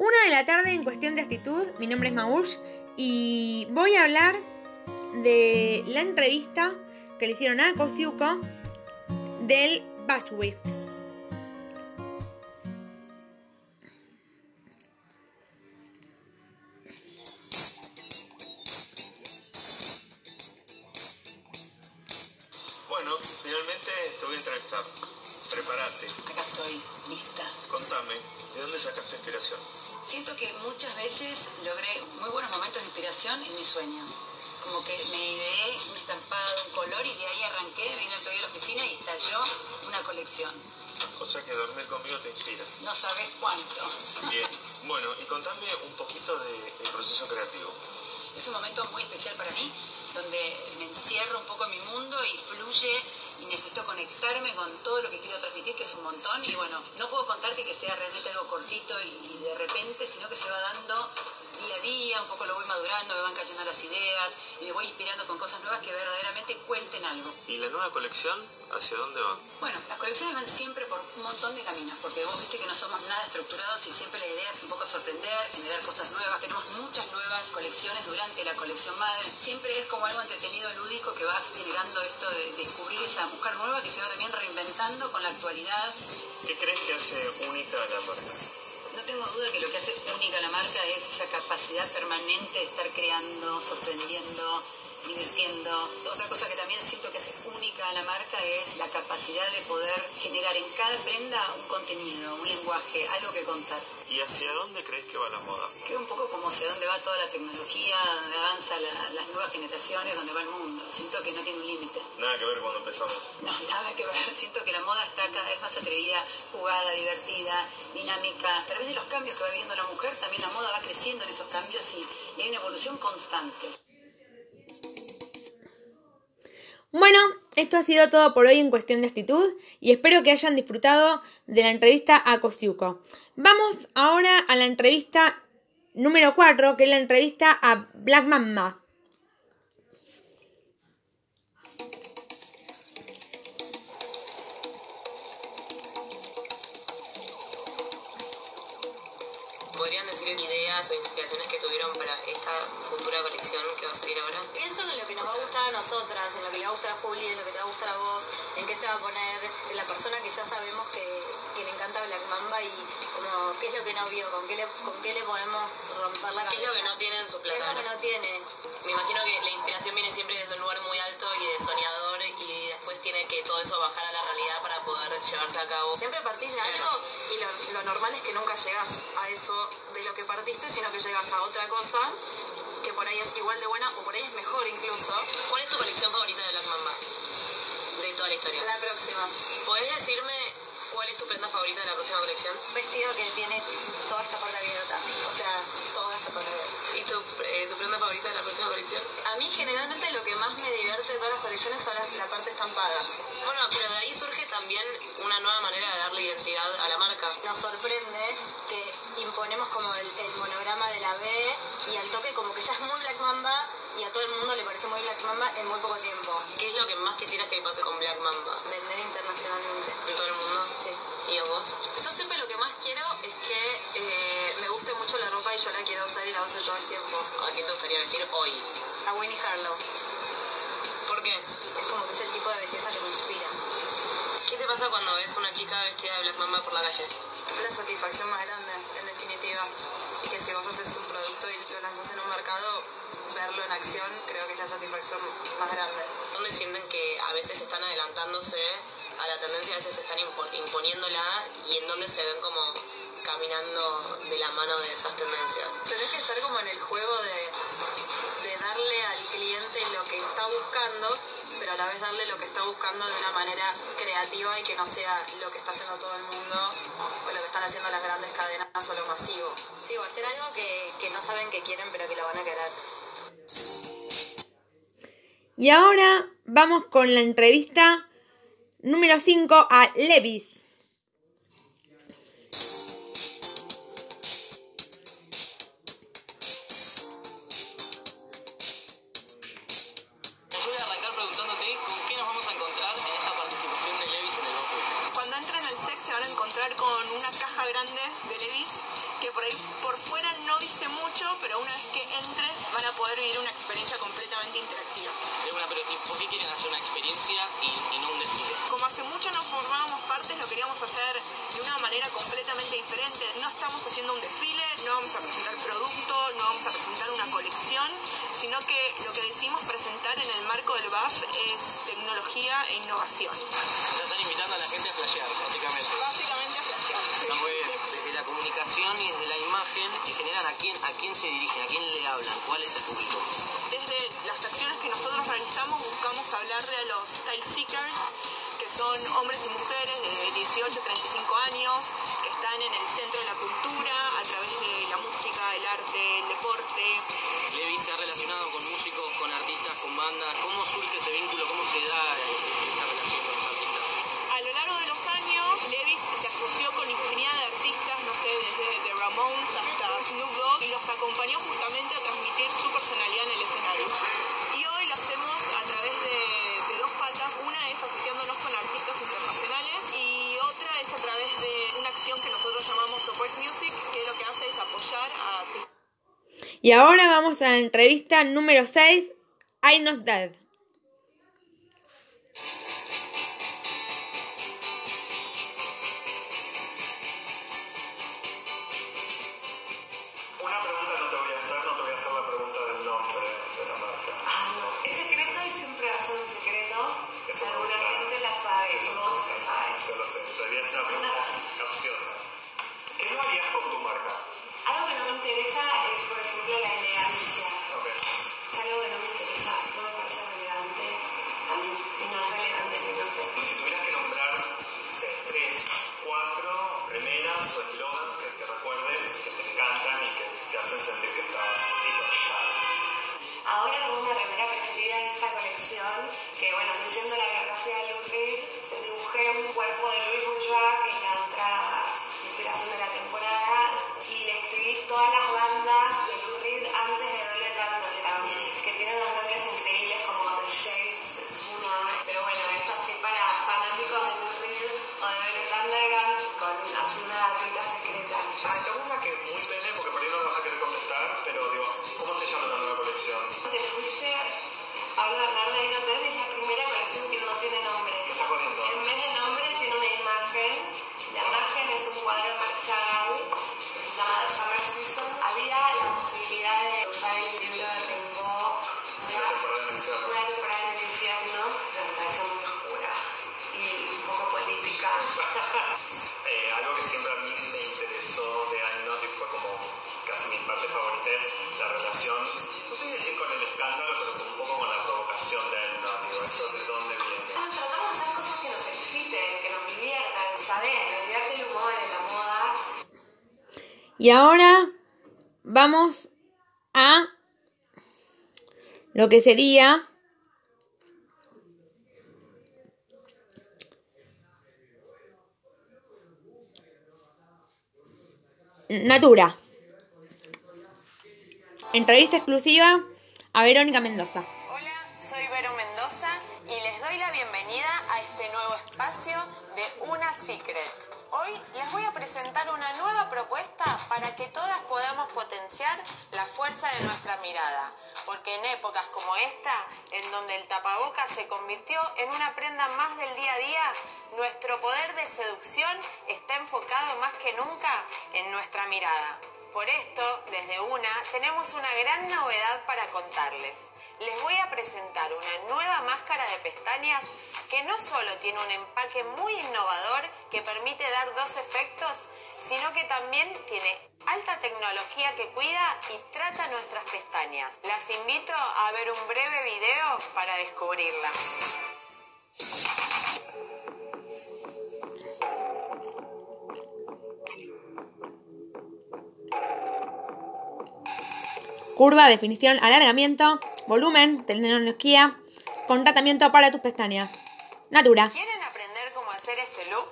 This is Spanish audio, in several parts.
Una de la tarde en cuestión de actitud, mi nombre es Maush y voy a hablar de la entrevista que le hicieron a Kosiuko del Batchwick. Acá estoy, lista. Contame, ¿de dónde sacaste inspiración? Siento que muchas veces logré muy buenos momentos de inspiración en mis sueños. Como que me ideé un estampado, un color y de ahí arranqué, vine día a la oficina y estalló una colección. O sea que dormir conmigo te inspira. No sabes cuánto. Bien. Bueno, y contame un poquito del proceso creativo. Es un momento muy especial para mí, donde me encierro un poco en mi mundo y fluye y necesito conectarme con todo lo que quiero transmitir, que es un montón. Y bueno, no puedo contarte que sea realmente algo cortito y de repente, sino que se va dando día a día, un poco lo voy madurando, me van cayendo las ideas y me voy inspirando con cosas nuevas que verdaderamente cuenten algo. ¿Y la nueva colección, hacia dónde va? Bueno, las colecciones van siempre por un montón de caminos, porque vos viste que no somos nada estructurados y siempre la idea es un poco sorprender, generar cosas nuevas. Tenemos muchas nuevas colecciones durante la colección madre. Siempre es como algo entretenido, lúdico, que va generando esto de descubrir esa mujer nueva que se va también reinventando con la actualidad. ¿Qué crees que hace única a la marca? Tengo duda que lo que hace única la marca es esa capacidad permanente de estar creando, sorprendiendo, divirtiendo. Otra cosa que también siento que hace única a la marca es la capacidad de poder generar en cada prenda un contenido, un lenguaje, algo que contar. ¿Y hacia dónde crees que va la moda? Creo un poco como hacia dónde va toda la tecnología, donde avanza la- las nuevas generaciones, donde va el mundo. Siento que no tiene un límite. Nada que ver cuando empezamos. No, nada que ver. Siento que la moda está cada vez más atrevida, jugada, divertida, dinámica. A través de los cambios que va viviendo la mujer, también la moda va creciendo en esos cambios y, y hay una evolución constante. Bueno, esto ha sido todo por hoy en cuestión de actitud y espero que hayan disfrutado de la entrevista a Kostiuko. Vamos ahora a la entrevista número 4, que es la entrevista a Black Mamba. Va a Juli, en lo que te va a gustar a vos, en qué se va a poner, en la persona que ya sabemos que, que le encanta Black Mamba y como qué es lo que no vio, con qué le, con qué le podemos romper la cabeza. ¿Qué es lo que no tiene en su ¿Qué es lo que no tiene? Me imagino que la inspiración viene siempre desde un lugar muy alto y de soñador y después tiene que todo eso bajar a la realidad para poder llevarse a cabo. Siempre partís de algo y lo, lo normal es que nunca llegas a eso de lo que partiste, sino que llegas a otra cosa que por ahí es igual de buena o por ahí es mejor incluso. ¿Cuál es tu colección favorita de? De toda la historia. La próxima. ¿Podés decirme cuál es tu prenda favorita de la próxima colección? vestido que tiene toda esta parte abierta, o sea, toda esta parte abierta. ¿Y tu, eh, tu prenda favorita de la próxima colección? A mí generalmente lo que más me divierte de todas las colecciones son las- la parte estampada. Bueno, pero de ahí surge también una nueva manera de darle identidad a la marca. Nos sorprende que imponemos como el, el monograma de la B y al toque como que ya es muy Black Mamba y a todo el mundo le parece muy Black Mamba en muy poco tiempo. ¿Qué es lo que más quisieras que pase con Black Mamba? Vender internacionalmente. ¿En todo el mundo? Sí. ¿Y a vos? Yo siempre lo que más quiero es que eh, me guste mucho la ropa y yo la quiero usar y la uso todo el tiempo. ¿A qué te gustaría vestir hoy? A Winnie Harlow. ¿Por qué? Es como que es el tipo de belleza que me inspira. ¿Qué te pasa cuando ves una chica vestida de Black Mamba por la calle? la satisfacción más grande, Que si vos haces un producto y lo lanzas en un mercado, verlo en acción creo que es la satisfacción más grande. ¿Dónde sienten que a veces están adelantándose a la tendencia, a veces están impo- imponiéndola y en dónde se ven como caminando de la mano de esas tendencias? Tenés que estar como en el juego de, cliente lo que está buscando, pero a la vez darle lo que está buscando de una manera creativa y que no sea lo que está haciendo todo el mundo o lo que están haciendo las grandes cadenas o lo masivo. Sí, o hacer algo que, que no saben que quieren pero que lo van a querer. Y ahora vamos con la entrevista número 5 a Levis. Con una caja grande de Levis que por ahí por mucho, pero una vez que entres van a poder vivir una experiencia completamente interactiva. De una, pero ¿y ¿por qué quieren hacer una experiencia y, y no un desfile? Como hace mucho no formábamos partes, lo queríamos hacer de una manera completamente diferente. No estamos haciendo un desfile, no vamos a presentar producto, no vamos a presentar una colección, sino que lo que decidimos presentar en el marco del BAF es tecnología e innovación. Ya están invitando a la gente a flashear, básicamente. Básicamente comunicación y desde la imagen, en general, ¿a quién, ¿a quién se dirigen? ¿A quién le hablan? ¿Cuál es el público? Desde las acciones que nosotros realizamos buscamos hablarle a los style seekers, que son hombres y mujeres de 18 a 35 años, que están en el centro de la cultura a través de la música, el arte, el deporte. Levi se ha relacionado con músicos, con artistas, con bandas. ¿Cómo surge ese vínculo? ¿Cómo se da esa relación con los artistas? A lo largo de los años, Levis se asoció con infinidad de artistas, no sé, desde The Ramones hasta Snoop Dogg, y los acompañó justamente a transmitir su personalidad en el escenario. Y hoy lo hacemos a través de, de dos patas. Una es asociándonos con artistas internacionales y otra es a través de una acción que nosotros llamamos Support Music, que lo que hace es apoyar a artistas. Y ahora vamos a la entrevista número 6, I'm Not Dead. Que bueno, leyendo la biografía de Lou dibujé un cuerpo de Louis Bourgeois, que es la otra inspiración de la temporada, y le escribí todas las bandas de Lou antes de Velvet Underground, que tienen unos nombres increíbles como The Shades, es una, pero bueno, es así para fanáticos de Lou o de Velvet Underground, con así una datita secreta. Cuadro que se llama The Summer Season. Había la posibilidad de usar el libro de de Una temporada en el infierno. en pero me pareció muy oscura y un poco política. Eh, algo que siempre a mí me interesó de Not y fue como casi mi parte favorita es la relación, no sé decir con el escándalo, pero un poco con la provocación de Not. Digo, ¿esto de dónde viene? Tratamos de hacer cosas que nos exciten, que nos diviertan, saber, el humor en la moda. Y ahora vamos a lo que sería Natura. Entrevista exclusiva a Verónica Mendoza. Hola, soy Vero Mendoza y les doy la bienvenida a este nuevo espacio de Una Secret. Hoy les voy a presentar una nueva propuesta para que todas podamos potenciar la fuerza de nuestra mirada, porque en épocas como esta, en donde el tapaboca se convirtió en una prenda más del día a día, nuestro poder de seducción está enfocado más que nunca en nuestra mirada. Por esto, desde UNA, tenemos una gran novedad para contarles. Les voy a presentar una nueva máscara de pestañas que no solo tiene un empaque muy innovador que permite dar dos efectos, sino que también tiene alta tecnología que cuida y trata nuestras pestañas. Las invito a ver un breve video para descubrirla. Curva, definición, alargamiento, volumen, tecnología, con tratamiento para tus pestañas. Natura. ¿Quieren aprender cómo hacer este look?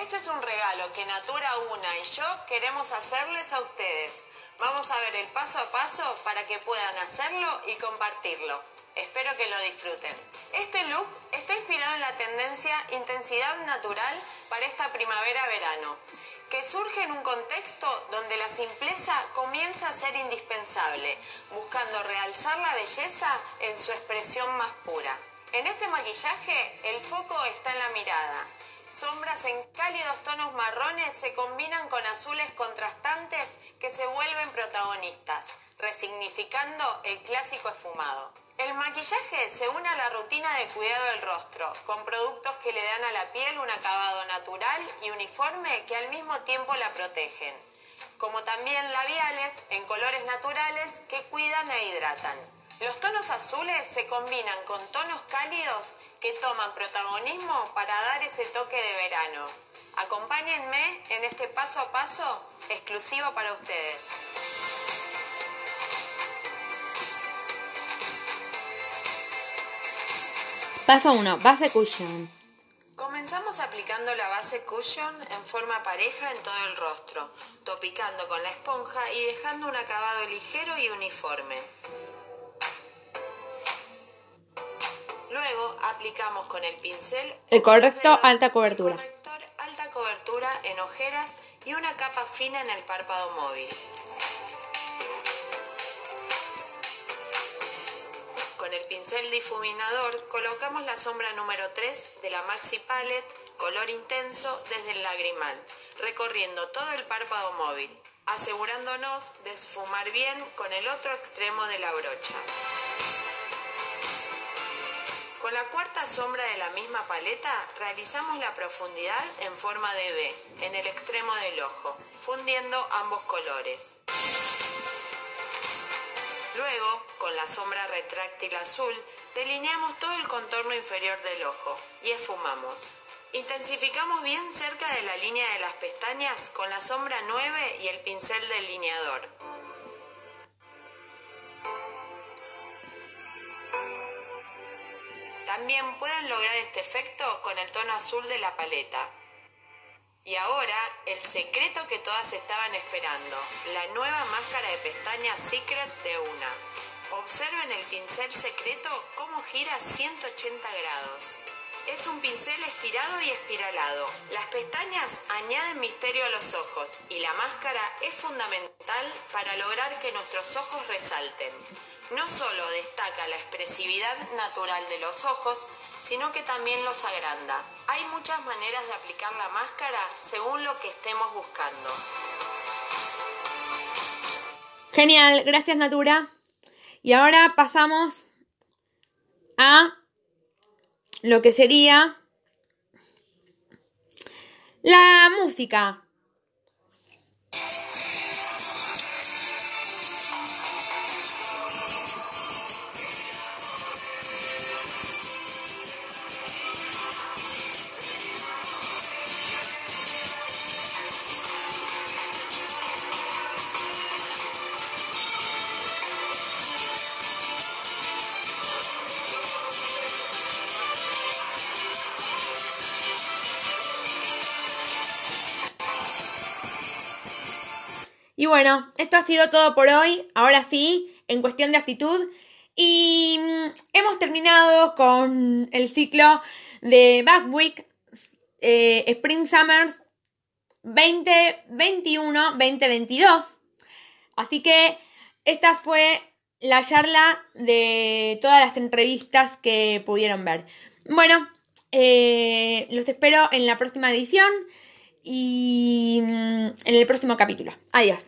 Este es un regalo que Natura Una y yo queremos hacerles a ustedes. Vamos a ver el paso a paso para que puedan hacerlo y compartirlo. Espero que lo disfruten. Este look está inspirado en la tendencia intensidad natural para esta primavera-verano, que surge en un contexto donde la simpleza comienza a ser indispensable, buscando realzar la belleza en su expresión más pura. En este maquillaje el foco está en la mirada. Sombras en cálidos tonos marrones se combinan con azules contrastantes que se vuelven protagonistas, resignificando el clásico esfumado. El maquillaje se une a la rutina de cuidado del rostro, con productos que le dan a la piel un acabado natural y uniforme que al mismo tiempo la protegen, como también labiales en colores naturales que cuidan e hidratan. Los tonos azules se combinan con tonos cálidos que toman protagonismo para dar ese toque de verano. Acompáñenme en este paso a paso exclusivo para ustedes. Paso 1. Base cushion. Comenzamos aplicando la base cushion en forma pareja en todo el rostro, topicando con la esponja y dejando un acabado ligero y uniforme. Luego aplicamos con el pincel El correcto alta cobertura. el corrector alta cobertura en ojeras y una capa fina en el párpado móvil. Con el pincel difuminador colocamos la sombra número 3 de la Maxi Palette color intenso desde el lagrimal, recorriendo todo el párpado móvil, asegurándonos de esfumar bien con el otro extremo de la brocha. Con la cuarta sombra de la misma paleta realizamos la profundidad en forma de V en el extremo del ojo, fundiendo ambos colores. Luego, con la sombra retráctil azul, delineamos todo el contorno inferior del ojo y esfumamos. Intensificamos bien cerca de la línea de las pestañas con la sombra 9 y el pincel delineador. También pueden lograr este efecto con el tono azul de la paleta. Y ahora, el secreto que todas estaban esperando, la nueva máscara de pestañas Secret de una. Observen el pincel secreto cómo gira 180 grados. Es un pincel estirado y espiralado. Las pestañas añaden misterio a los ojos y la máscara es fundamental para lograr que nuestros ojos resalten. No solo destaca la expresividad natural de los ojos, sino que también los agranda. Hay muchas maneras de aplicar la máscara según lo que estemos buscando. Genial, gracias Natura. Y ahora pasamos a lo que sería la música. Y bueno, esto ha sido todo por hoy. Ahora sí, en cuestión de actitud. Y mm, hemos terminado con el ciclo de Back Week eh, Spring Summers 2021-2022. Así que esta fue la charla de todas las entrevistas que pudieron ver. Bueno, eh, los espero en la próxima edición y mm, en el próximo capítulo. Adiós.